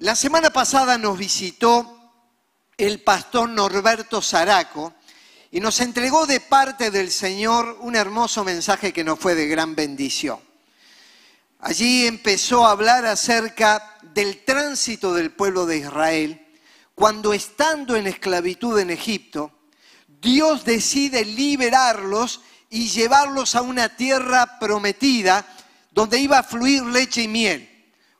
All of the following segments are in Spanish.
La semana pasada nos visitó el pastor Norberto Zaraco y nos entregó de parte del Señor un hermoso mensaje que nos fue de gran bendición. Allí empezó a hablar acerca del tránsito del pueblo de Israel cuando estando en esclavitud en Egipto, Dios decide liberarlos y llevarlos a una tierra prometida donde iba a fluir leche y miel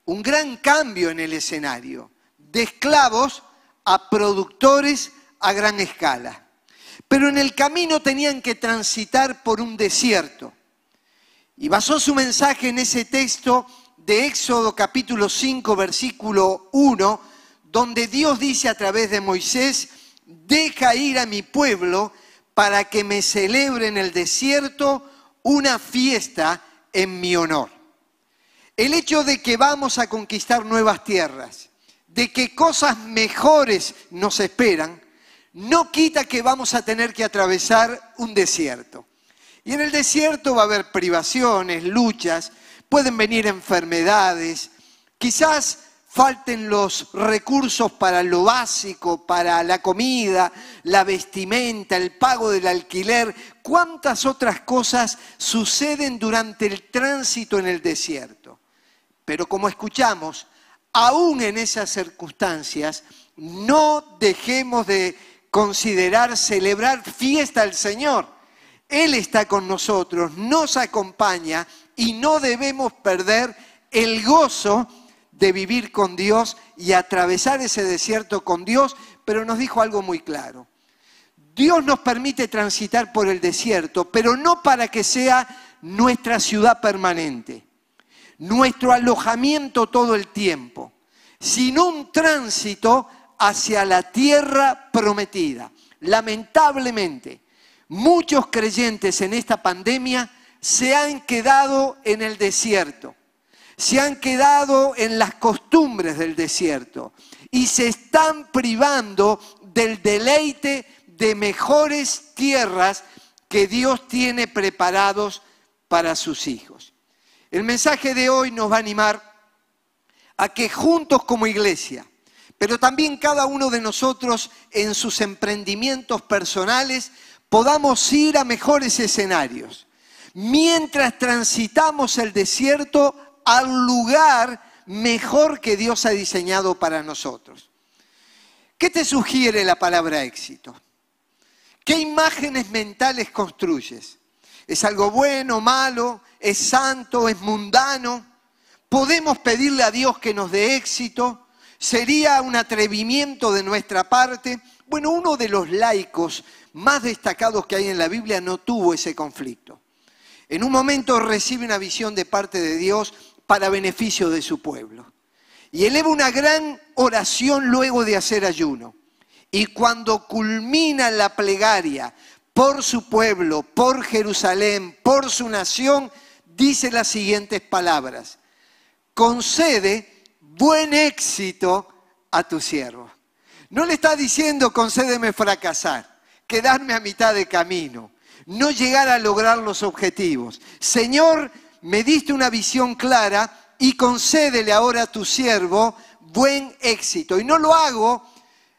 un gran cambio en el escenario, de esclavos a productores a gran escala. Pero en el camino tenían que transitar por un desierto. Y basó su mensaje en ese texto de Éxodo capítulo 5, versículo 1, donde Dios dice a través de Moisés, deja ir a mi pueblo para que me celebre en el desierto una fiesta en mi honor. El hecho de que vamos a conquistar nuevas tierras, de que cosas mejores nos esperan, no quita que vamos a tener que atravesar un desierto. Y en el desierto va a haber privaciones, luchas, pueden venir enfermedades, quizás falten los recursos para lo básico, para la comida, la vestimenta, el pago del alquiler, cuántas otras cosas suceden durante el tránsito en el desierto. Pero como escuchamos, aún en esas circunstancias, no dejemos de considerar celebrar fiesta al Señor. Él está con nosotros, nos acompaña y no debemos perder el gozo de vivir con Dios y atravesar ese desierto con Dios, pero nos dijo algo muy claro. Dios nos permite transitar por el desierto, pero no para que sea nuestra ciudad permanente nuestro alojamiento todo el tiempo, sino un tránsito hacia la tierra prometida. Lamentablemente, muchos creyentes en esta pandemia se han quedado en el desierto, se han quedado en las costumbres del desierto y se están privando del deleite de mejores tierras que Dios tiene preparados para sus hijos. El mensaje de hoy nos va a animar a que juntos como iglesia, pero también cada uno de nosotros en sus emprendimientos personales, podamos ir a mejores escenarios, mientras transitamos el desierto al lugar mejor que Dios ha diseñado para nosotros. ¿Qué te sugiere la palabra éxito? ¿Qué imágenes mentales construyes? ¿Es algo bueno, malo? Es santo, es mundano. Podemos pedirle a Dios que nos dé éxito. Sería un atrevimiento de nuestra parte. Bueno, uno de los laicos más destacados que hay en la Biblia no tuvo ese conflicto. En un momento recibe una visión de parte de Dios para beneficio de su pueblo. Y eleva una gran oración luego de hacer ayuno. Y cuando culmina la plegaria por su pueblo, por Jerusalén, por su nación, dice las siguientes palabras. Concede buen éxito a tu siervo. No le está diciendo concédeme fracasar, quedarme a mitad de camino, no llegar a lograr los objetivos. Señor, me diste una visión clara y concédele ahora a tu siervo buen éxito. Y no lo hago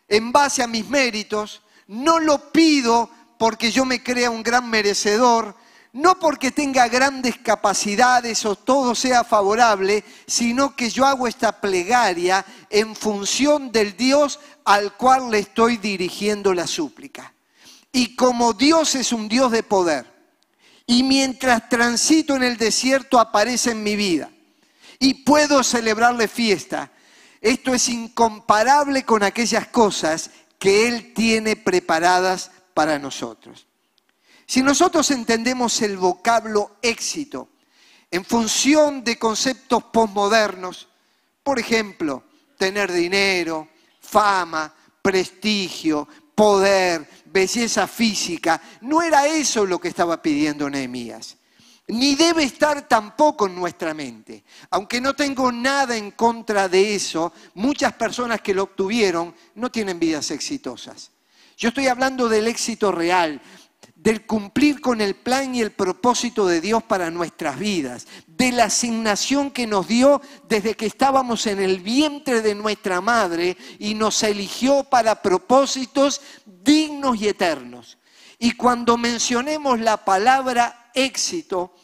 en base a mis méritos, no lo pido porque yo me crea un gran merecedor, no porque tenga grandes capacidades o todo sea favorable, sino que yo hago esta plegaria en función del Dios al cual le estoy dirigiendo la súplica. Y como Dios es un Dios de poder, y mientras transito en el desierto aparece en mi vida, y puedo celebrarle fiesta, esto es incomparable con aquellas cosas que Él tiene preparadas para nosotros. Si nosotros entendemos el vocablo éxito en función de conceptos postmodernos, por ejemplo, tener dinero, fama, prestigio, poder, belleza física, no era eso lo que estaba pidiendo Nehemías. Ni debe estar tampoco en nuestra mente. Aunque no tengo nada en contra de eso, muchas personas que lo obtuvieron no tienen vidas exitosas. Yo estoy hablando del éxito real, del cumplir con el plan y el propósito de Dios para nuestras vidas, de la asignación que nos dio desde que estábamos en el vientre de nuestra madre y nos eligió para propósitos dignos y eternos. Y cuando mencionemos la palabra éxito,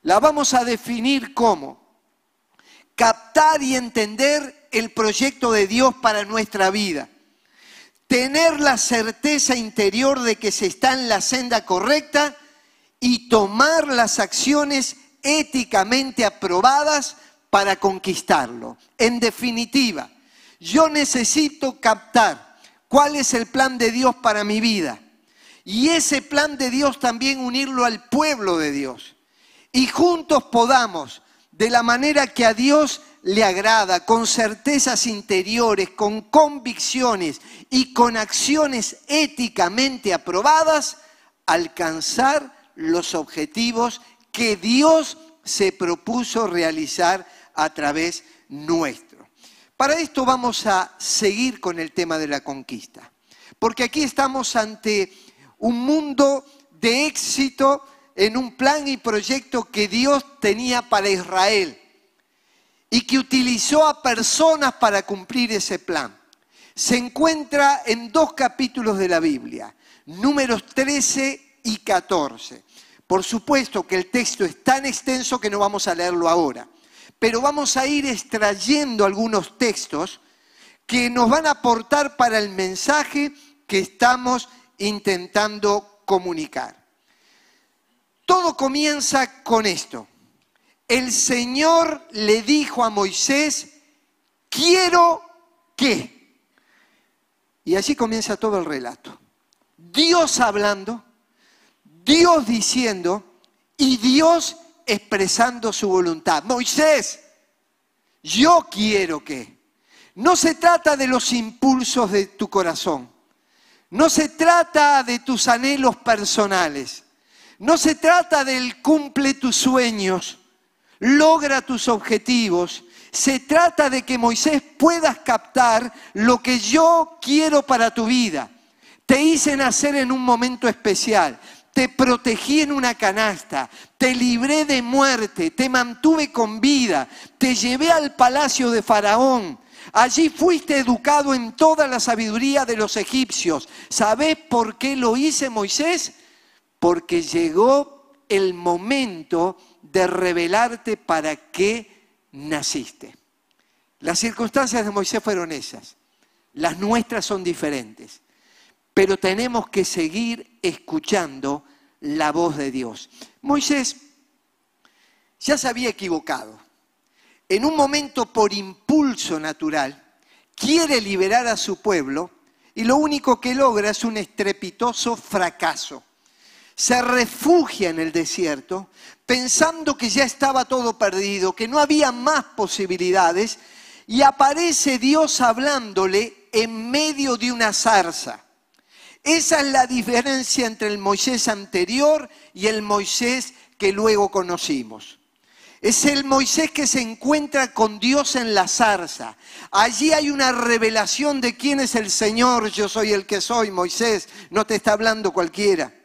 la vamos a definir como captar y entender el proyecto de Dios para nuestra vida tener la certeza interior de que se está en la senda correcta y tomar las acciones éticamente aprobadas para conquistarlo. En definitiva, yo necesito captar cuál es el plan de Dios para mi vida y ese plan de Dios también unirlo al pueblo de Dios y juntos podamos, de la manera que a Dios le agrada, con certezas interiores, con convicciones y con acciones éticamente aprobadas, alcanzar los objetivos que Dios se propuso realizar a través nuestro. Para esto vamos a seguir con el tema de la conquista, porque aquí estamos ante un mundo de éxito en un plan y proyecto que Dios tenía para Israel y que utilizó a personas para cumplir ese plan. Se encuentra en dos capítulos de la Biblia, números 13 y 14. Por supuesto que el texto es tan extenso que no vamos a leerlo ahora, pero vamos a ir extrayendo algunos textos que nos van a aportar para el mensaje que estamos intentando comunicar. Todo comienza con esto el Señor le dijo a Moisés, quiero que. Y así comienza todo el relato. Dios hablando, Dios diciendo y Dios expresando su voluntad. Moisés, yo quiero que. No se trata de los impulsos de tu corazón. No se trata de tus anhelos personales. No se trata del cumple tus sueños logra tus objetivos. Se trata de que Moisés puedas captar lo que yo quiero para tu vida. Te hice nacer en un momento especial. Te protegí en una canasta, te libré de muerte, te mantuve con vida, te llevé al palacio de Faraón. Allí fuiste educado en toda la sabiduría de los egipcios. ¿Sabes por qué lo hice, Moisés? Porque llegó el momento de revelarte para qué naciste. Las circunstancias de Moisés fueron esas. Las nuestras son diferentes. Pero tenemos que seguir escuchando la voz de Dios. Moisés ya se había equivocado. En un momento por impulso natural, quiere liberar a su pueblo y lo único que logra es un estrepitoso fracaso se refugia en el desierto pensando que ya estaba todo perdido, que no había más posibilidades, y aparece Dios hablándole en medio de una zarza. Esa es la diferencia entre el Moisés anterior y el Moisés que luego conocimos. Es el Moisés que se encuentra con Dios en la zarza. Allí hay una revelación de quién es el Señor. Yo soy el que soy, Moisés. No te está hablando cualquiera.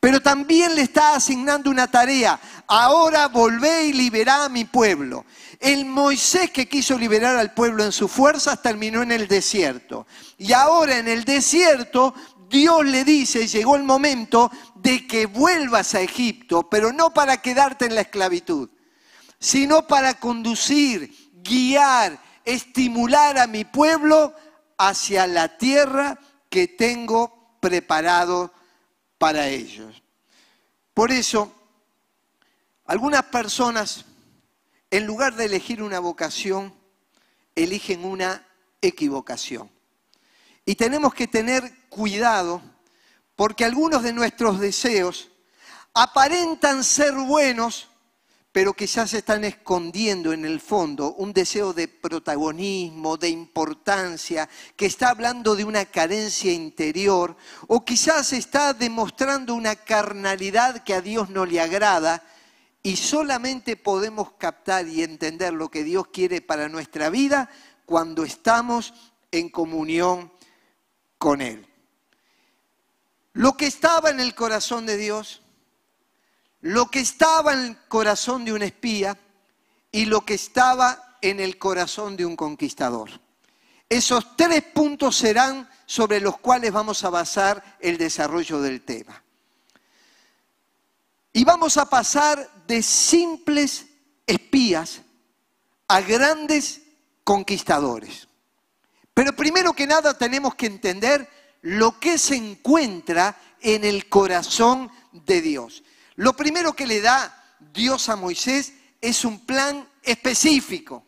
Pero también le está asignando una tarea. Ahora volvé y liberá a mi pueblo. El Moisés que quiso liberar al pueblo en sus fuerzas terminó en el desierto. Y ahora en el desierto Dios le dice, llegó el momento de que vuelvas a Egipto, pero no para quedarte en la esclavitud, sino para conducir, guiar, estimular a mi pueblo hacia la tierra que tengo preparado para ellos. Por eso, algunas personas, en lugar de elegir una vocación, eligen una equivocación. Y tenemos que tener cuidado porque algunos de nuestros deseos aparentan ser buenos, pero quizás están escondiendo en el fondo un deseo de protagonismo, de importancia, que está hablando de una carencia interior, o quizás está demostrando una carnalidad que a Dios no le agrada, y solamente podemos captar y entender lo que Dios quiere para nuestra vida cuando estamos en comunión con Él. Lo que estaba en el corazón de Dios, lo que estaba en el corazón de un espía y lo que estaba en el corazón de un conquistador. Esos tres puntos serán sobre los cuales vamos a basar el desarrollo del tema. Y vamos a pasar de simples espías a grandes conquistadores. Pero primero que nada tenemos que entender lo que se encuentra en el corazón de Dios. Lo primero que le da Dios a Moisés es un plan específico.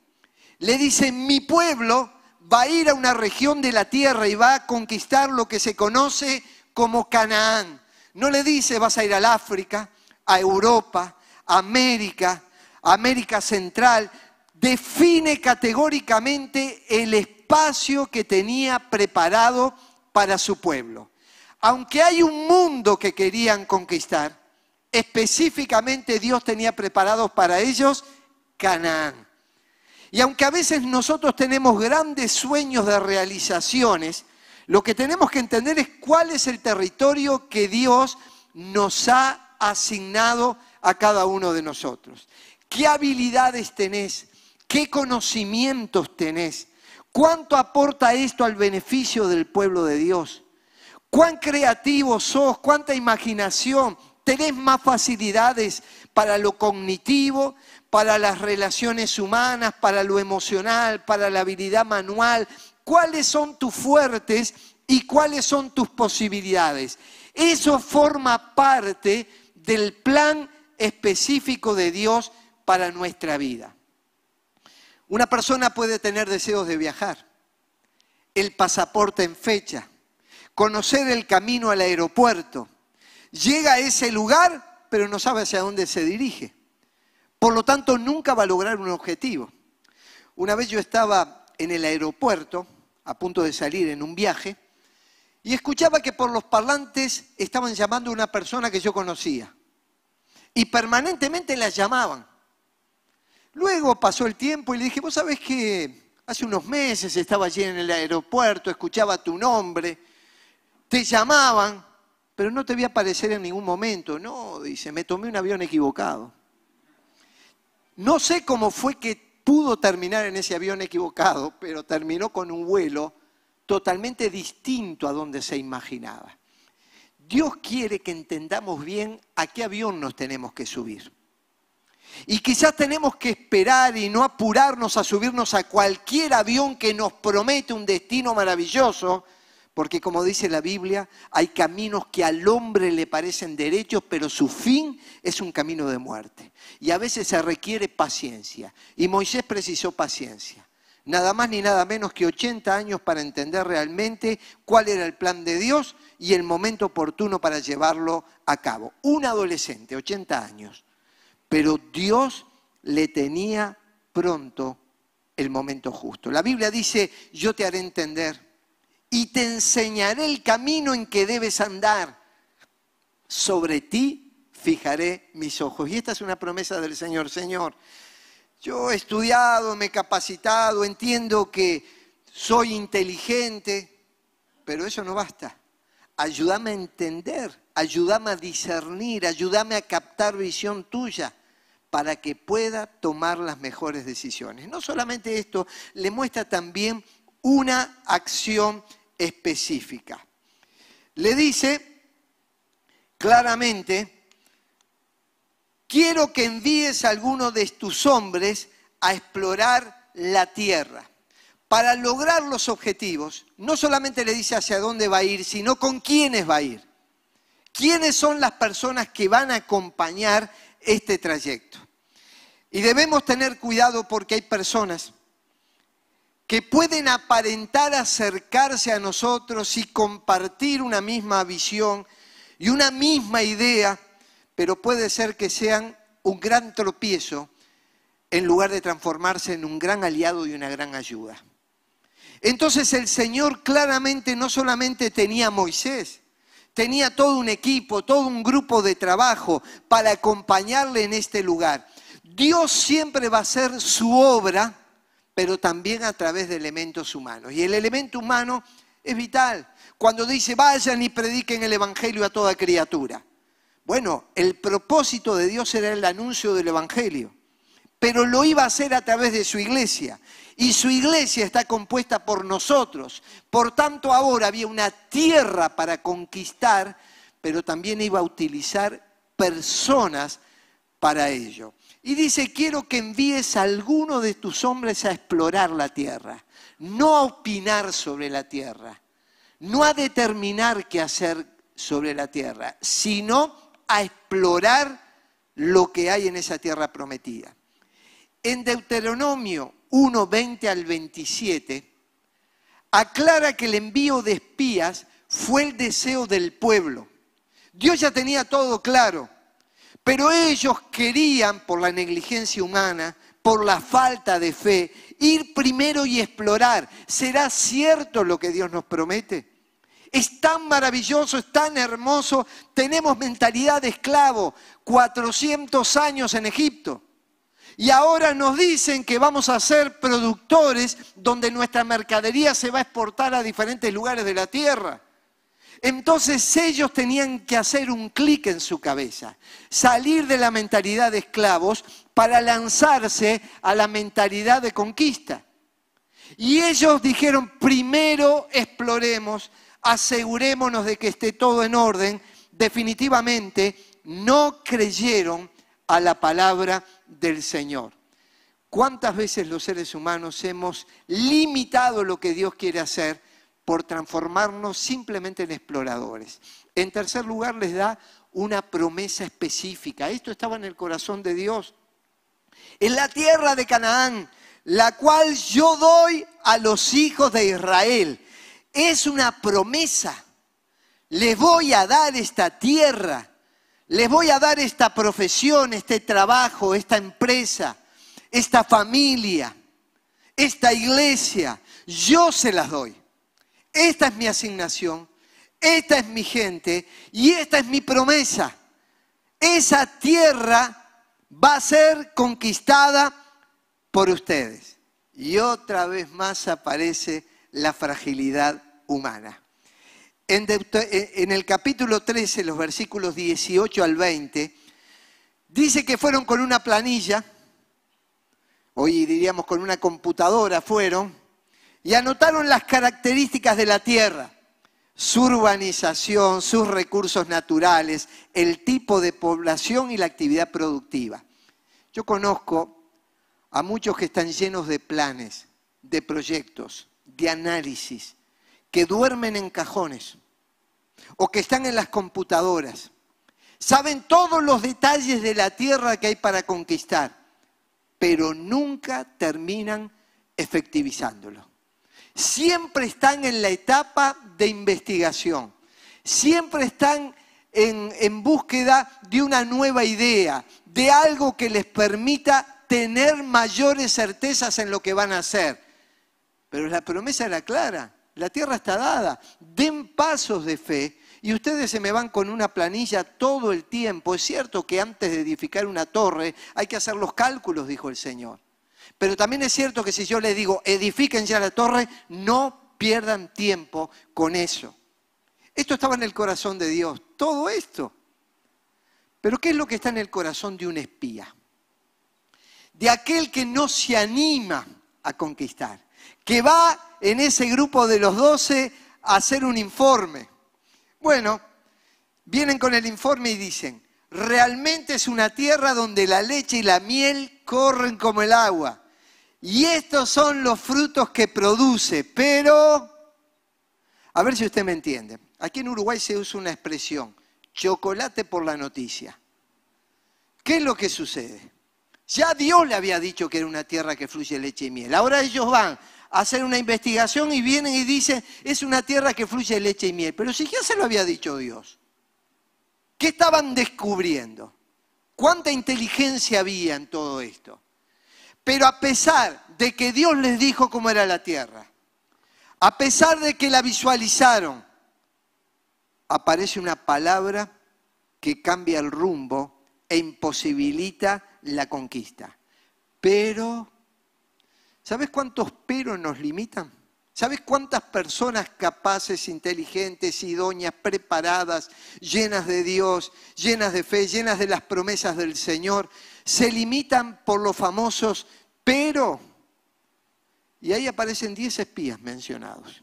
Le dice, mi pueblo va a ir a una región de la tierra y va a conquistar lo que se conoce como Canaán. No le dice, vas a ir al África, a Europa, a América, América Central. Define categóricamente el espacio que tenía preparado para su pueblo. Aunque hay un mundo que querían conquistar, específicamente Dios tenía preparado para ellos Canaán. Y aunque a veces nosotros tenemos grandes sueños de realizaciones, lo que tenemos que entender es cuál es el territorio que Dios nos ha asignado a cada uno de nosotros. ¿Qué habilidades tenés? ¿Qué conocimientos tenés? ¿Cuánto aporta esto al beneficio del pueblo de Dios? ¿Cuán creativo sos? ¿Cuánta imaginación? ¿Tenés más facilidades para lo cognitivo, para las relaciones humanas, para lo emocional, para la habilidad manual? ¿Cuáles son tus fuertes y cuáles son tus posibilidades? Eso forma parte del plan específico de Dios para nuestra vida. Una persona puede tener deseos de viajar, el pasaporte en fecha, conocer el camino al aeropuerto, llega a ese lugar, pero no sabe hacia dónde se dirige. Por lo tanto, nunca va a lograr un objetivo. Una vez yo estaba en el aeropuerto, a punto de salir en un viaje, y escuchaba que por los parlantes estaban llamando a una persona que yo conocía. Y permanentemente la llamaban. Luego pasó el tiempo y le dije, vos sabés que hace unos meses estaba allí en el aeropuerto, escuchaba tu nombre, te llamaban, pero no te vi aparecer en ningún momento. No, dice, me tomé un avión equivocado. No sé cómo fue que pudo terminar en ese avión equivocado, pero terminó con un vuelo totalmente distinto a donde se imaginaba. Dios quiere que entendamos bien a qué avión nos tenemos que subir. Y quizás tenemos que esperar y no apurarnos a subirnos a cualquier avión que nos promete un destino maravilloso, porque como dice la Biblia, hay caminos que al hombre le parecen derechos, pero su fin es un camino de muerte. Y a veces se requiere paciencia. Y Moisés precisó paciencia. Nada más ni nada menos que 80 años para entender realmente cuál era el plan de Dios y el momento oportuno para llevarlo a cabo. Un adolescente, 80 años pero Dios le tenía pronto el momento justo. La Biblia dice, yo te haré entender y te enseñaré el camino en que debes andar. Sobre ti fijaré mis ojos. Y esta es una promesa del Señor. Señor, yo he estudiado, me he capacitado, entiendo que soy inteligente, pero eso no basta. Ayúdame a entender, ayúdame a discernir, ayúdame a captar visión tuya para que pueda tomar las mejores decisiones. No solamente esto, le muestra también una acción específica. Le dice claramente, quiero que envíes a alguno de tus hombres a explorar la tierra. Para lograr los objetivos, no solamente le dice hacia dónde va a ir, sino con quiénes va a ir. ¿Quiénes son las personas que van a acompañar este trayecto. Y debemos tener cuidado porque hay personas que pueden aparentar acercarse a nosotros y compartir una misma visión y una misma idea, pero puede ser que sean un gran tropiezo en lugar de transformarse en un gran aliado y una gran ayuda. Entonces el Señor claramente no solamente tenía a Moisés, tenía todo un equipo, todo un grupo de trabajo para acompañarle en este lugar. Dios siempre va a hacer su obra, pero también a través de elementos humanos. Y el elemento humano es vital. Cuando dice, vayan y prediquen el Evangelio a toda criatura. Bueno, el propósito de Dios era el anuncio del Evangelio, pero lo iba a hacer a través de su iglesia. Y su iglesia está compuesta por nosotros. Por tanto, ahora había una tierra para conquistar, pero también iba a utilizar personas para ello. Y dice, quiero que envíes a alguno de tus hombres a explorar la tierra, no a opinar sobre la tierra, no a determinar qué hacer sobre la tierra, sino a explorar lo que hay en esa tierra prometida. En Deuteronomio 1, 20 al 27, aclara que el envío de espías fue el deseo del pueblo. Dios ya tenía todo claro, pero ellos querían, por la negligencia humana, por la falta de fe, ir primero y explorar. ¿Será cierto lo que Dios nos promete? Es tan maravilloso, es tan hermoso. Tenemos mentalidad de esclavo, 400 años en Egipto. Y ahora nos dicen que vamos a ser productores donde nuestra mercadería se va a exportar a diferentes lugares de la tierra. Entonces ellos tenían que hacer un clic en su cabeza, salir de la mentalidad de esclavos para lanzarse a la mentalidad de conquista. Y ellos dijeron, primero exploremos, asegurémonos de que esté todo en orden. Definitivamente no creyeron a la palabra del Señor. ¿Cuántas veces los seres humanos hemos limitado lo que Dios quiere hacer por transformarnos simplemente en exploradores? En tercer lugar, les da una promesa específica. Esto estaba en el corazón de Dios. En la tierra de Canaán, la cual yo doy a los hijos de Israel. Es una promesa. Les voy a dar esta tierra les voy a dar esta profesión, este trabajo, esta empresa, esta familia, esta iglesia. Yo se las doy. Esta es mi asignación, esta es mi gente y esta es mi promesa. Esa tierra va a ser conquistada por ustedes. Y otra vez más aparece la fragilidad humana. En, el capítulo 13, los versículos 18 al 20, dice que fueron con una planilla, hoy diríamos con una computadora fueron, y anotaron las características de la tierra, su urbanización, sus recursos naturales, el tipo de población y la actividad productiva. Yo conozco a muchos que están llenos de planes, de proyectos, de análisis, que duermen en cajones o que están en las computadoras. Saben todos los detalles de la tierra que hay para conquistar, pero nunca terminan efectivizándolo. Siempre están en la etapa de investigación, siempre están en, en búsqueda de una nueva idea, de algo que les permita tener mayores certezas en lo que van a hacer. Pero la promesa era clara, la tierra está dada. Den pasos de fe y ustedes se me van con una planilla todo el tiempo. Es cierto que antes de edificar una torre hay que hacer los cálculos, dijo el Señor. Pero también es cierto que si yo les digo, edifiquen ya la torre, no pierdan tiempo con eso. Esto estaba en el corazón de Dios, todo esto. Pero ¿qué es lo que está en el corazón de un espía? De aquel que no se anima a conquistar, que va en ese grupo de los doce a hacer un informe. Bueno, vienen con el informe y dicen, realmente es una tierra donde la leche y la miel corren como el agua. Y estos son los frutos que produce, pero, a ver si usted me entiende, aquí en Uruguay se usa una expresión, chocolate por la noticia. ¿Qué es lo que sucede? Ya Dios le había dicho que era una tierra que fluye leche y miel. Ahora ellos van hacer una investigación y vienen y dicen, es una tierra que fluye leche y miel. Pero si ya se lo había dicho Dios, ¿qué estaban descubriendo? ¿Cuánta inteligencia había en todo esto? Pero a pesar de que Dios les dijo cómo era la tierra, a pesar de que la visualizaron, aparece una palabra que cambia el rumbo e imposibilita la conquista. Pero ¿Sabes cuántos pero nos limitan? ¿Sabes cuántas personas capaces, inteligentes, idóneas, preparadas, llenas de Dios, llenas de fe, llenas de las promesas del Señor, se limitan por los famosos pero? Y ahí aparecen 10 espías mencionados.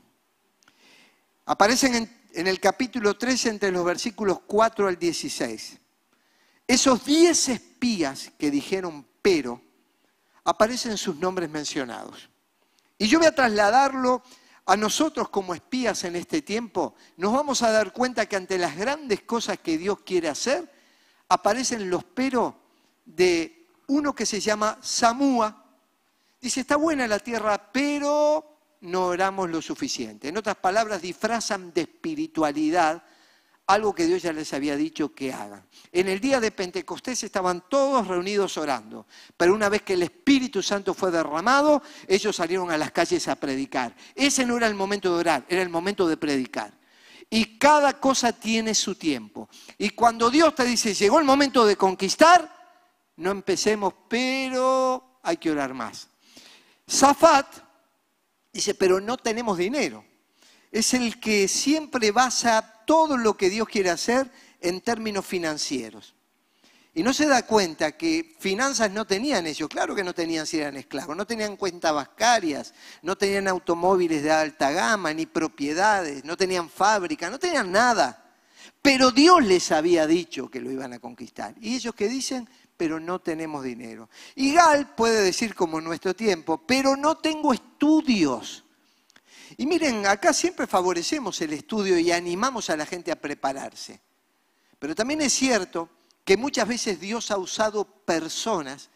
Aparecen en, el capítulo 13 entre los versículos 4 al 16. Esos 10 espías que dijeron pero, aparecen sus nombres mencionados. Y yo voy a trasladarlo a nosotros como espías en este tiempo. Nos vamos a dar cuenta que ante las grandes cosas que Dios quiere hacer, aparecen los pero de uno que se llama Samúa. Dice, está buena la tierra, pero no oramos lo suficiente. En otras palabras, disfrazan de espiritualidad algo que Dios ya les había dicho que hagan. En el día de Pentecostés estaban todos reunidos orando, pero una vez que el Espíritu Santo fue derramado, ellos salieron a las calles a predicar. Ese no era el momento de orar, era el momento de predicar. Y cada cosa tiene su tiempo. Y cuando Dios te dice, llegó el momento de conquistar, no empecemos, pero hay que orar más. Zafat dice, pero no tenemos dinero. Es el que siempre basa todo lo que Dios quiere hacer en términos financieros. Y no se da cuenta que finanzas no tenían ellos, claro que no tenían si eran esclavos, no tenían cuentas bancarias, no tenían automóviles de alta gama, ni propiedades, no tenían fábrica, no tenían nada. Pero Dios les había dicho que lo iban a conquistar. Y ellos que dicen, pero no tenemos dinero. Y Gal puede decir como en nuestro tiempo, pero no tengo estudios. Y miren, acá siempre favorecemos el estudio y animamos a la gente a prepararse. Pero también es cierto que muchas veces Dios ha usado personas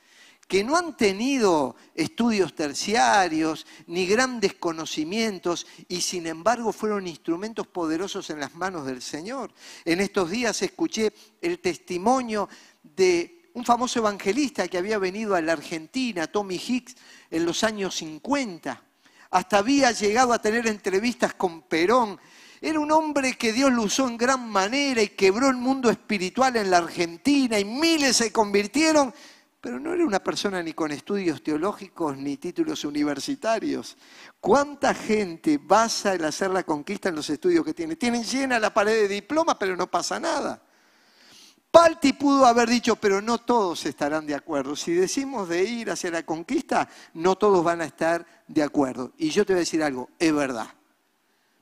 que no han tenido estudios terciarios ni grandes conocimientos y sin embargo fueron instrumentos poderosos en las manos del Señor. En estos días escuché el testimonio de un famoso evangelista que había venido a la Argentina, Tommy Hicks, en los años 50 hasta había llegado a tener entrevistas con Perón. Era un hombre que Dios lo usó en gran manera y quebró el mundo espiritual en la Argentina y miles se convirtieron, pero no era una persona ni con estudios teológicos ni títulos universitarios. ¿Cuánta gente basa el hacer la conquista en los estudios que tiene? Tienen llena la pared de diplomas, pero no pasa nada. Palti pudo haber dicho, pero no todos estarán de acuerdo. Si decimos de ir hacia la conquista, no todos van a estar de acuerdo. Y yo te voy a decir algo, es verdad.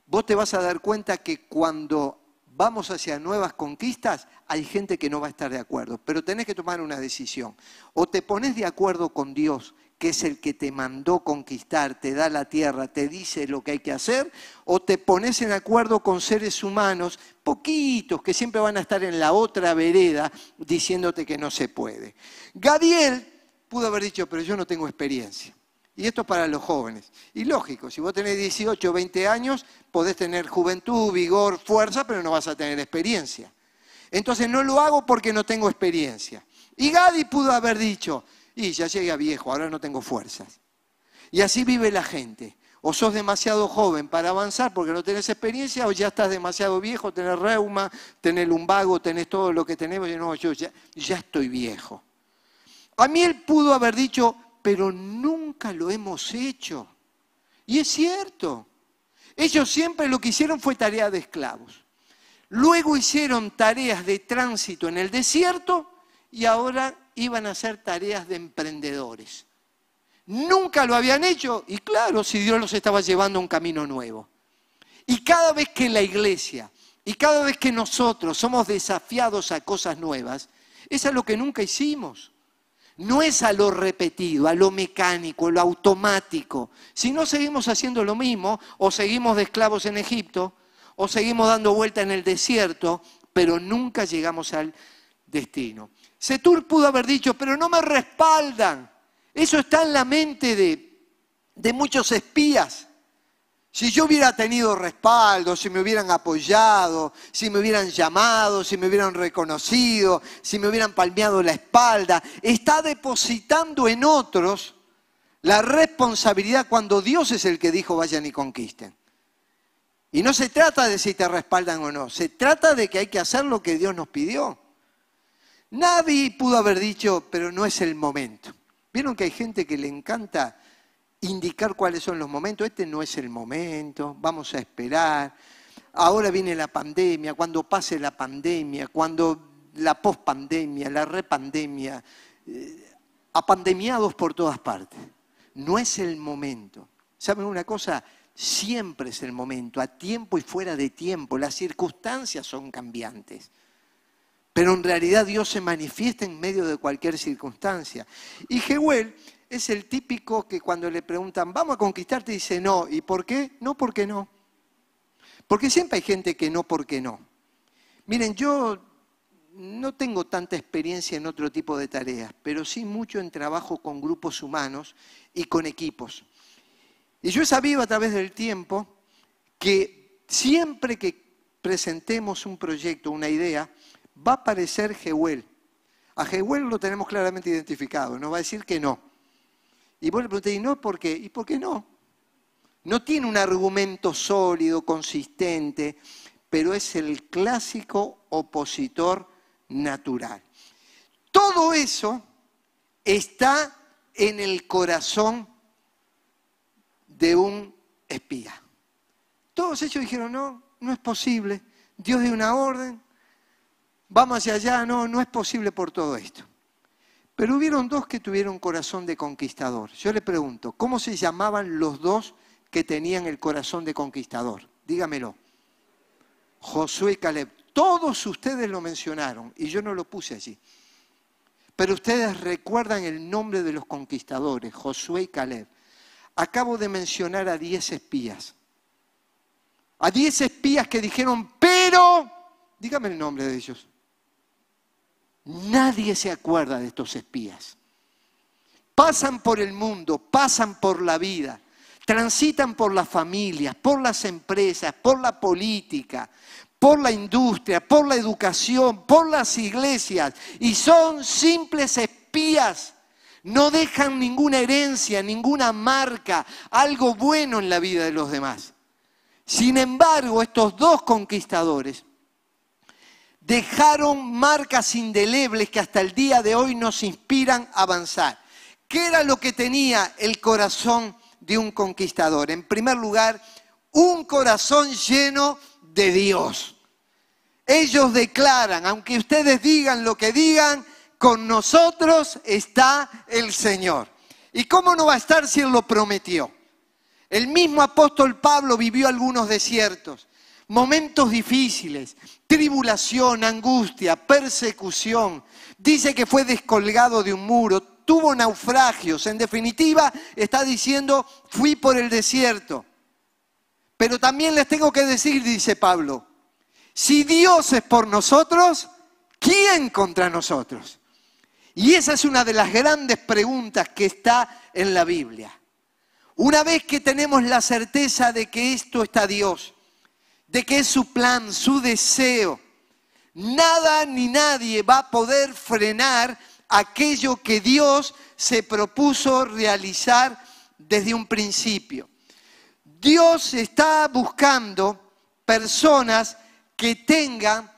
Vos te vas a dar cuenta que cuando vamos hacia nuevas conquistas, hay gente que no va a estar de acuerdo. Pero tenés que tomar una decisión. O te pones de acuerdo con Dios que es el que te mandó conquistar, te da la tierra, te dice lo que hay que hacer, o te pones en acuerdo con seres humanos, poquitos, que siempre van a estar en la otra vereda diciéndote que no se puede. Gadiel pudo haber dicho, pero yo no tengo experiencia. Y esto es para los jóvenes. Y lógico, si vos tenés 18 o 20 años, podés tener juventud, vigor, fuerza, pero no vas a tener experiencia. Entonces no lo hago porque no tengo experiencia. Y Gadi pudo haber dicho, y ya llegué a viejo, ahora no tengo fuerzas. Y así vive la gente. O sos demasiado joven para avanzar porque no tenés experiencia, o ya estás demasiado viejo, tenés reuma, tenés lumbago, tenés todo lo que tenemos, y no, yo ya, ya estoy viejo. A mí él pudo haber dicho, pero nunca lo hemos hecho. Y es cierto. Ellos siempre lo que hicieron fue tarea de esclavos. Luego hicieron tareas de tránsito en el desierto y ahora iban a hacer tareas de emprendedores. Nunca lo habían hecho y claro, si Dios los estaba llevando a un camino nuevo. Y cada vez que la iglesia y cada vez que nosotros somos desafiados a cosas nuevas, es a lo que nunca hicimos. No es a lo repetido, a lo mecánico, a lo automático. Si no seguimos haciendo lo mismo, o seguimos de esclavos en Egipto, o seguimos dando vuelta en el desierto, pero nunca llegamos al destino. Setur pudo haber dicho, pero no me respaldan. Eso está en la mente de, de muchos espías. Si yo hubiera tenido respaldo, si me hubieran apoyado, si me hubieran llamado, si me hubieran reconocido, si me hubieran palmeado la espalda, está depositando en otros la responsabilidad cuando Dios es el que dijo vayan y conquisten. Y no se trata de si te respaldan o no, se trata de que hay que hacer lo que Dios nos pidió. Nadie pudo haber dicho, pero no es el momento. ¿Vieron que hay gente que le encanta indicar cuáles son los momentos. Este no es el momento, vamos a esperar. Ahora viene la pandemia, cuando pase la pandemia, cuando la pospandemia, la repandemia, eh, apandemiados por todas partes. No es el momento. ¿Saben una cosa? Siempre es el momento, a tiempo y fuera de tiempo. Las circunstancias son cambiantes. Pero en realidad Dios se manifiesta en medio de cualquier circunstancia. Y Jehuel es el típico que cuando le preguntan, vamos a conquistarte, dice no. ¿Y por qué? No, porque no. Porque siempre hay gente que no, porque no. Miren, yo no tengo tanta experiencia en otro tipo de tareas, pero sí mucho en trabajo con grupos humanos y con equipos. Y yo he sabido a través del tiempo que siempre que presentemos un proyecto, una idea, va a aparecer Jehuel. A Jehuel lo tenemos claramente identificado, no va a decir que no. Y vos le pregunté, ¿y no por qué? ¿Y por qué no? No tiene un argumento sólido, consistente, pero es el clásico opositor natural. Todo eso está en el corazón de un espía. Todos ellos dijeron, no, no es posible. Dios dio una orden, vamos hacia allá, no, no es posible por todo esto. Pero hubieron dos que tuvieron corazón de conquistador. Yo le pregunto, ¿cómo se llamaban los dos que tenían el corazón de conquistador? Dígamelo. Josué y Caleb. Todos ustedes lo mencionaron y yo no lo puse allí. Pero ustedes recuerdan el nombre de los conquistadores, Josué y Caleb. Acabo de mencionar a diez espías. A diez espías que dijeron, pero, dígame el nombre de ellos. Nadie se acuerda de estos espías. Pasan por el mundo, pasan por la vida, transitan por las familias, por las empresas, por la política, por la industria, por la educación, por las iglesias, y son simples espías. No dejan ninguna herencia, ninguna marca, algo bueno en la vida de los demás. Sin embargo, estos dos conquistadores dejaron marcas indelebles que hasta el día de hoy nos inspiran a avanzar. ¿Qué era lo que tenía el corazón de un conquistador? En primer lugar, un corazón lleno de Dios. Ellos declaran, aunque ustedes digan lo que digan, con nosotros está el Señor. ¿Y cómo no va a estar si Él lo prometió? El mismo apóstol Pablo vivió algunos desiertos, momentos difíciles, tribulación, angustia, persecución. Dice que fue descolgado de un muro, tuvo naufragios. En definitiva, está diciendo, fui por el desierto. Pero también les tengo que decir, dice Pablo, si Dios es por nosotros, ¿quién contra nosotros? Y esa es una de las grandes preguntas que está en la Biblia. Una vez que tenemos la certeza de que esto está Dios, de que es su plan, su deseo, nada ni nadie va a poder frenar aquello que Dios se propuso realizar desde un principio. Dios está buscando personas que tengan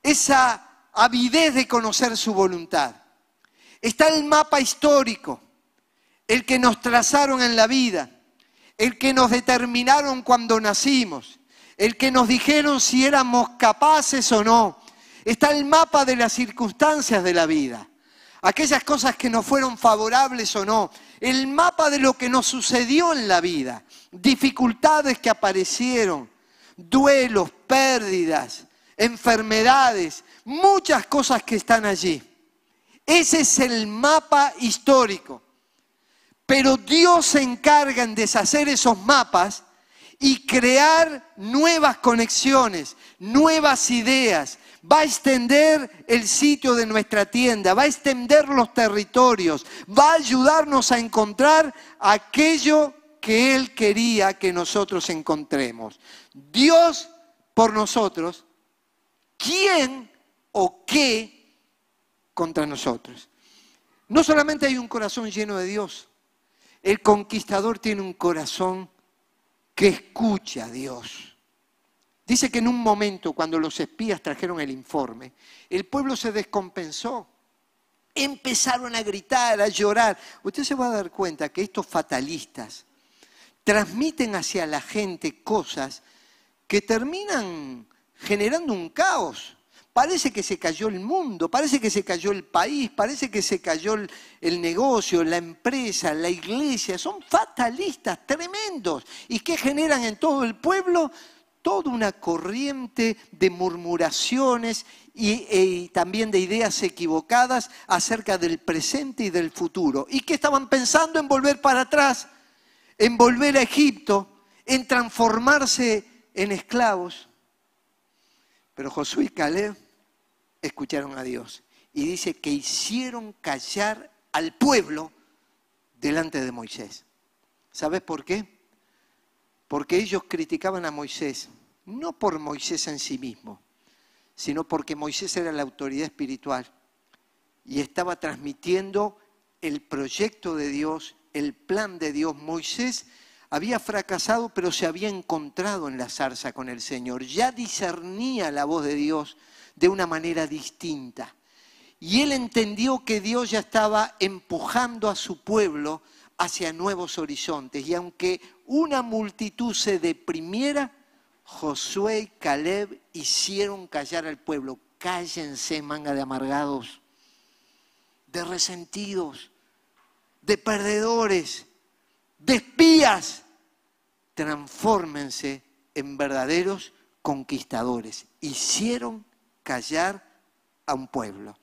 esa avidez de conocer su voluntad. Está el mapa histórico, el que nos trazaron en la vida, el que nos determinaron cuando nacimos, el que nos dijeron si éramos capaces o no. Está el mapa de las circunstancias de la vida, aquellas cosas que nos fueron favorables o no, el mapa de lo que nos sucedió en la vida, dificultades que aparecieron, duelos, pérdidas, enfermedades, muchas cosas que están allí. Ese es el mapa histórico. Pero Dios se encarga en deshacer esos mapas y crear nuevas conexiones, nuevas ideas. Va a extender el sitio de nuestra tienda, va a extender los territorios, va a ayudarnos a encontrar aquello que Él quería que nosotros encontremos. Dios por nosotros, ¿quién o qué contra nosotros? No solamente hay un corazón lleno de Dios, el conquistador tiene un corazón que escucha a Dios. Dice que en un momento, cuando los espías trajeron el informe, el pueblo se descompensó. empezaron a gritar, a llorar. Usted se va a dar cuenta que estos fatalistas transmiten hacia la gente cosas que terminan generando un caos. Parece que se cayó el mundo, parece que se cayó el país, parece que se cayó el, negocio, la empresa, la iglesia. Son fatalistas tremendos. ¿Y qué generan en todo el pueblo? Toda una corriente de murmuraciones y, y, también de ideas equivocadas acerca del presente y del futuro. ¿Y qué estaban pensando en volver para atrás? En volver a Egipto, en transformarse en esclavos. Pero Josué y Caleb escucharon a Dios. Y dice que hicieron callar al pueblo delante de Moisés. ¿Sabes por qué? Porque ellos criticaban a Moisés, no por Moisés en sí mismo, sino porque Moisés era la autoridad espiritual y estaba transmitiendo el proyecto de Dios, el plan de Dios. Moisés había fracasado, pero se había encontrado en la zarza con el Señor. Ya discernía la voz de Dios de una manera distinta. Y él entendió que Dios ya estaba empujando a su pueblo hacia nuevos horizontes. Y aunque una multitud se deprimiera, Josué y Caleb hicieron callar al pueblo. Cállense, manga de amargados, de resentidos, de perdedores, de espías transfórmense en verdaderos conquistadores. Hicieron callar a un pueblo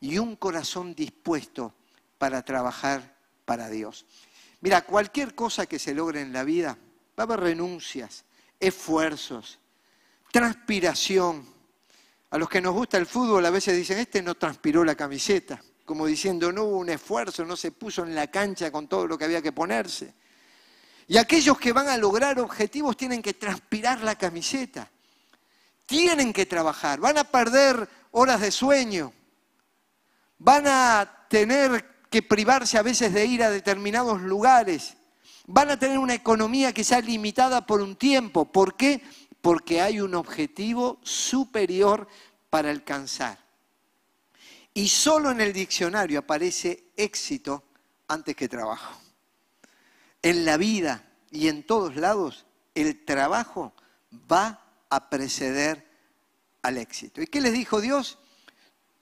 y un corazón dispuesto para trabajar para Dios. Mira, cualquier cosa que se logre en la vida, va a haber renuncias, esfuerzos, transpiración. A los que nos gusta el fútbol a veces dicen, este no transpiró la camiseta, como diciendo, no hubo un esfuerzo, no se puso en la cancha con todo lo que había que ponerse. Y aquellos que van a lograr objetivos tienen que transpirar la camiseta. Tienen que trabajar, van a perder horas de sueño, van a tener que privarse a veces de ir a determinados lugares, van a tener una economía que sea limitada por un tiempo. ¿Por qué? Porque hay un objetivo superior para alcanzar. Y solo en el diccionario aparece éxito antes que trabajo en la vida y en todos lados, el trabajo va a preceder al éxito. ¿Y qué les dijo Dios?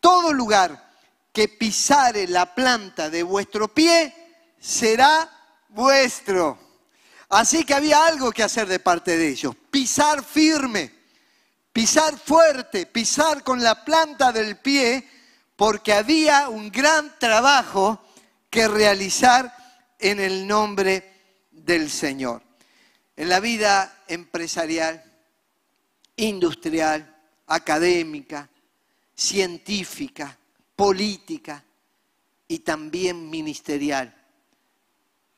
Todo lugar que pisare la planta de vuestro pie será vuestro. Así que había algo que hacer de parte de ellos, pisar firme, pisar fuerte, pisar con la planta del pie, porque había un gran trabajo que realizar en el nombre del Señor. En la vida empresarial, industrial, académica, científica, política y también ministerial.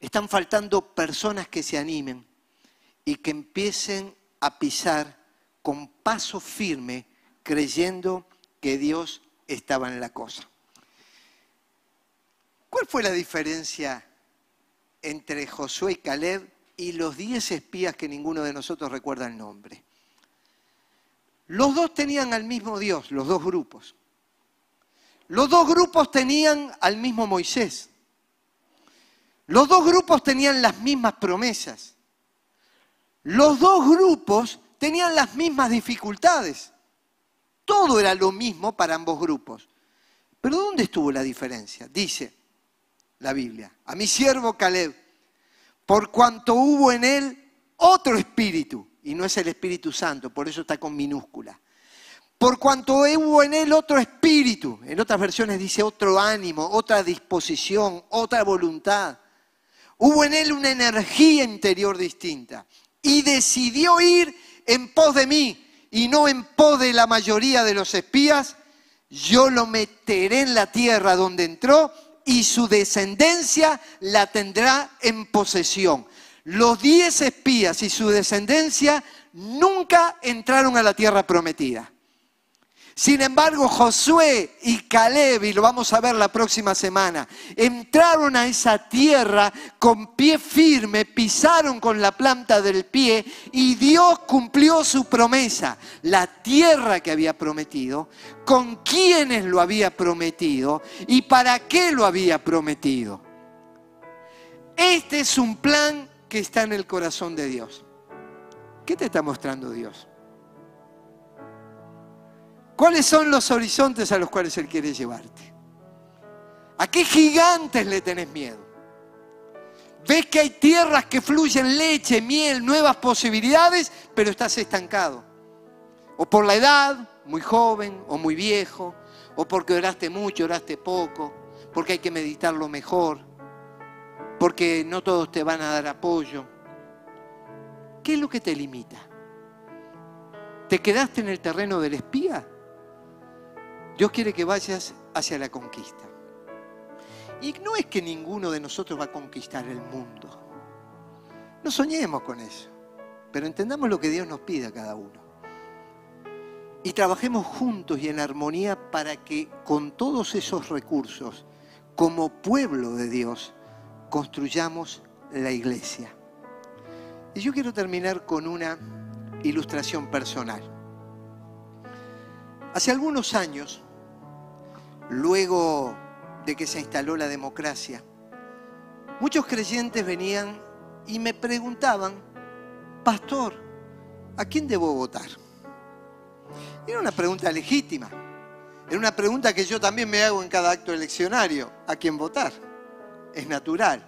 Están faltando personas que se animen y que empiecen a pisar con paso firme, creyendo que Dios estaba en la cosa. ¿Cuál fue la diferencia entre Josué y Caleb y los diez espías que ninguno de nosotros recuerda el nombre. Los dos tenían al mismo Dios, los dos grupos. Los dos grupos tenían al mismo Moisés. Los dos grupos tenían las mismas promesas. Los dos grupos tenían las mismas dificultades. Todo era lo mismo para ambos grupos. Pero ¿dónde estuvo la diferencia? Dice, la Biblia. A mi siervo Caleb, por cuanto hubo en él otro espíritu, y no es el Espíritu Santo, por eso está con minúscula. Por cuanto hubo en él otro espíritu, en otras versiones dice otro ánimo, otra disposición, otra voluntad. Hubo en él una energía interior distinta y decidió ir en pos de mí y no en pos de la mayoría de los espías. Yo lo meteré en la tierra donde entró y su descendencia la tendrá en posesión. Los diez espías y su descendencia nunca entraron a la tierra prometida. Sin embargo, Josué y Caleb, y lo vamos a ver la próxima semana, entraron a esa tierra con pie firme, pisaron con la planta del pie y Dios cumplió su promesa. La tierra que había prometido, con quienes lo había prometido y para qué lo había prometido. Este es un plan que está en el corazón de Dios. ¿Qué te está mostrando Dios? ¿Cuáles son los horizontes a los cuales Él quiere llevarte? ¿A qué gigantes le tenés miedo? Ves que hay tierras que fluyen leche, miel, nuevas posibilidades, pero estás estancado. O por la edad, muy joven o muy viejo, o porque oraste mucho, oraste poco, porque hay que meditarlo mejor, porque no todos te van a dar apoyo. ¿Qué es lo que te limita? ¿Te quedaste en el terreno del espía? Dios quiere que vayas hacia la conquista. Y no es que ninguno de nosotros va a conquistar el mundo. No soñemos con eso, pero entendamos lo que Dios nos pide a cada uno. Y trabajemos juntos y en armonía para que con todos esos recursos, como pueblo de Dios, construyamos la iglesia. Y yo quiero terminar con una ilustración personal. Hace algunos años, luego de que se instaló la democracia, muchos creyentes venían y me preguntaban, pastor, ¿a quién debo votar? Era una pregunta legítima, era una pregunta que yo también me hago en cada acto eleccionario, ¿a quién votar? Es natural.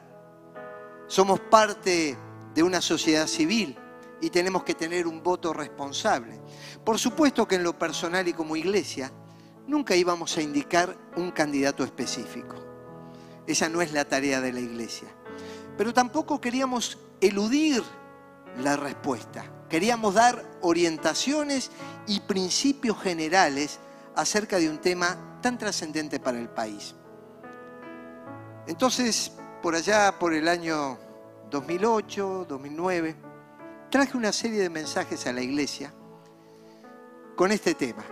Somos parte de una sociedad civil y tenemos que tener un voto responsable. Por supuesto que en lo personal y como iglesia, nunca íbamos a indicar un candidato específico. Esa no es la tarea de la iglesia. Pero tampoco queríamos eludir la respuesta. Queríamos dar orientaciones y principios generales acerca de un tema tan trascendente para el país. Entonces, por allá, por el año 2008, 2009, traje una serie de mensajes a la iglesia con este tema.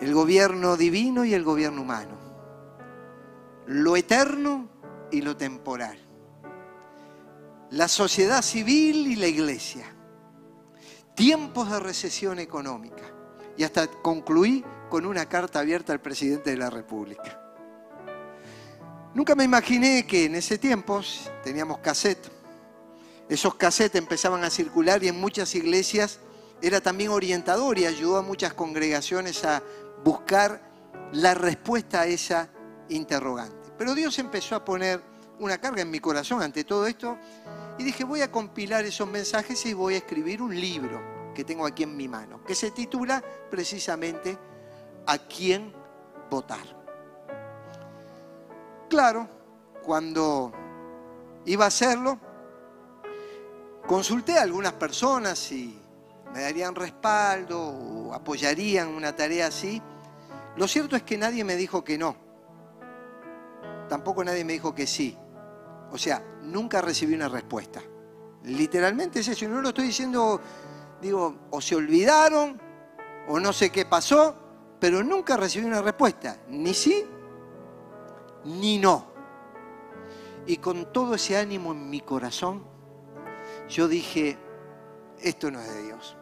El gobierno divino y el gobierno humano, lo eterno y lo temporal, la sociedad civil y la iglesia, tiempos de recesión económica. Y hasta concluí con una carta abierta al presidente de la República. Nunca me imaginé que en ese tiempo teníamos cassette. Esos cassettes empezaban a circular y en muchas iglesias era también orientador y ayudó a muchas congregaciones a buscar la respuesta a esa interrogante. Pero Dios empezó a poner una carga en mi corazón ante todo esto y dije, voy a compilar esos mensajes y voy a escribir un libro que tengo aquí en mi mano, que se titula precisamente ¿A quién votar? Claro, cuando iba a hacerlo, consulté a algunas personas si me darían respaldo o apoyarían una tarea así. Lo cierto es que nadie me dijo que no. Tampoco nadie me dijo que sí. O sea, nunca recibí una respuesta. Literalmente es eso. No lo estoy diciendo, digo, o se olvidaron o no sé qué pasó, pero nunca recibí una respuesta. Ni sí, ni no. Y con todo ese ánimo en mi corazón, yo dije, esto no es de Dios.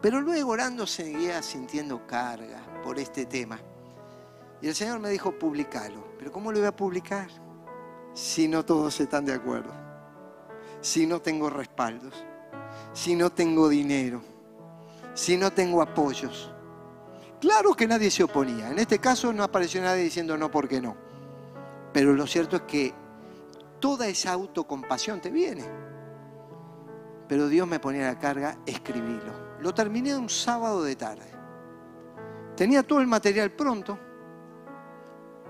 Pero luego orando seguía sintiendo carga por este tema. Y el Señor me dijo, publicalo. Pero ¿cómo lo voy a publicar? Si no todos están de acuerdo. Si no tengo respaldos. Si no tengo dinero. Si no tengo apoyos. Claro que nadie se oponía. En este caso no apareció nadie diciendo no porque no. Pero lo cierto es que toda esa autocompasión te viene. Pero Dios me ponía la carga, escribilo. Lo terminé un sábado de tarde. Tenía todo el material pronto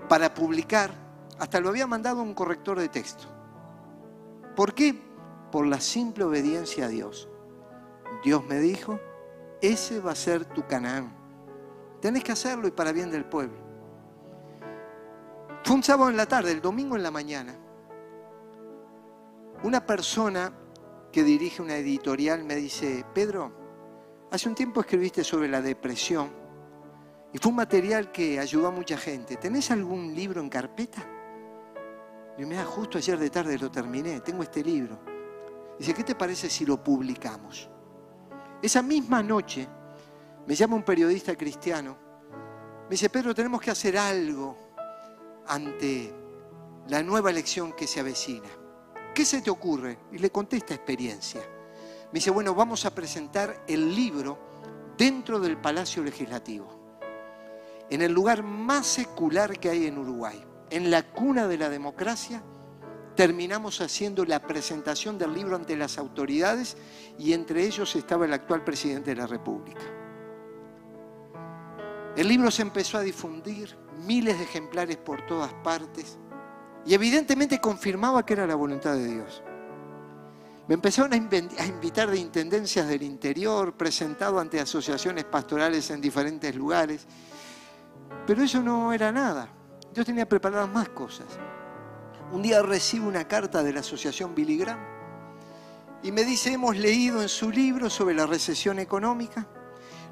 para publicar. Hasta lo había mandado un corrector de texto. ¿Por qué? Por la simple obediencia a Dios. Dios me dijo, ese va a ser tu Canaán. Tenés que hacerlo y para bien del pueblo. Fue un sábado en la tarde, el domingo en la mañana. Una persona que dirige una editorial me dice, Pedro, Hace un tiempo escribiste sobre la depresión Y fue un material que ayudó a mucha gente. ¿Tenés algún libro en carpeta? Y me da justo ayer de tarde lo terminé, tengo este libro. Dice, ¿qué te parece si lo publicamos? Esa misma noche me llama un periodista cristiano. Me dice, Pedro, tenemos que hacer algo ante la nueva elección que se avecina. ¿Qué se te ocurre? Y le conté esta experiencia. Me dice, bueno, vamos a presentar el libro dentro del Palacio Legislativo, en el lugar más secular que hay en Uruguay, en la cuna de la democracia, terminamos haciendo la presentación del libro ante las autoridades y entre ellos estaba el actual presidente de la República. El libro se empezó a difundir, miles de ejemplares por todas partes, y evidentemente confirmaba que era la voluntad de Dios. Me empezaron a, invitar de intendencias del interior, presentado ante asociaciones pastorales en diferentes lugares, pero eso no era nada. Yo tenía preparadas más cosas. Un día recibo una carta de la asociación Billy y me dice, hemos leído en su libro sobre la recesión económica.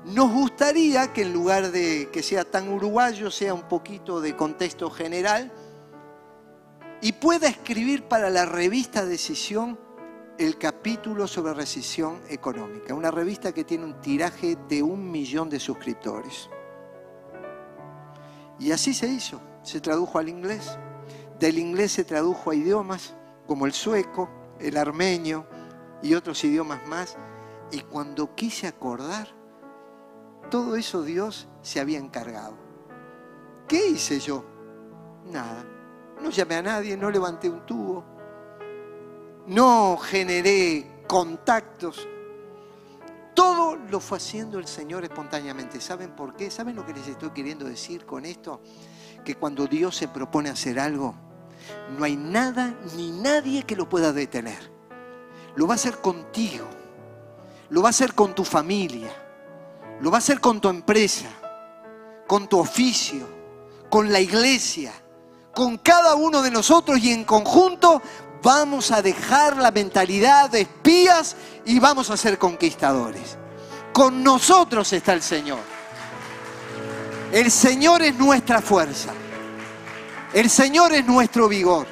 Nos gustaría que en lugar de que sea tan uruguayo, sea un poquito de contexto general y pueda escribir para la revista Decisión el capítulo sobre recesión económica, una revista que tiene un tiraje de un millón de suscriptores. Y así se hizo, se tradujo al inglés. Del inglés se tradujo a idiomas como el sueco, el armenio y otros idiomas más. Y cuando quise acordar, todo eso Dios se había encargado. ¿Qué hice yo? Nada. No llamé a nadie, no levanté un tubo, no generé contactos. Todo lo fue haciendo el Señor espontáneamente. ¿Saben por qué? ¿Saben lo que les estoy queriendo decir con esto? Que cuando Dios se propone hacer algo, no hay nada ni nadie que lo pueda detener. Lo va a hacer contigo, lo va a hacer con tu familia, lo va a hacer con tu empresa, con tu oficio, con la iglesia, con cada uno de nosotros y en conjunto vamos a dejar la mentalidad de espías y vamos a ser conquistadores. Con nosotros está el Señor. El Señor es nuestra fuerza. El Señor es nuestro vigor.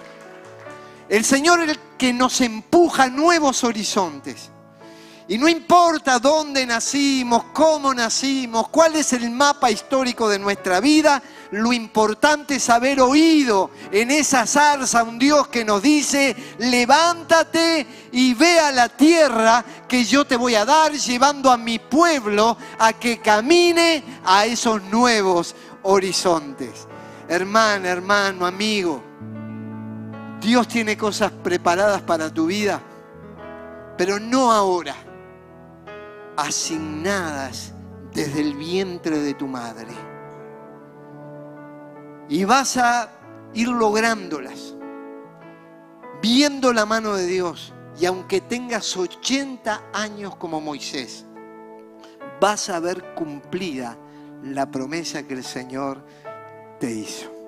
El Señor es el que nos empuja a nuevos horizontes. Y no importa dónde nacimos, cómo nacimos, cuál es el mapa histórico de nuestra vida, lo importante es haber oído en esa zarza un Dios que nos dice, levántate y ve a la tierra que yo te voy a dar, llevando a mi pueblo a que camine a esos nuevos horizontes. Hermana, hermano, amigo, Dios tiene cosas preparadas para tu vida, pero no ahora, asignadas desde el vientre de tu madre. Y vas a ir lográndolas, viendo la mano de Dios. Y aunque tengas 80 años como Moisés, vas a ver cumplida la promesa que el Señor te hizo.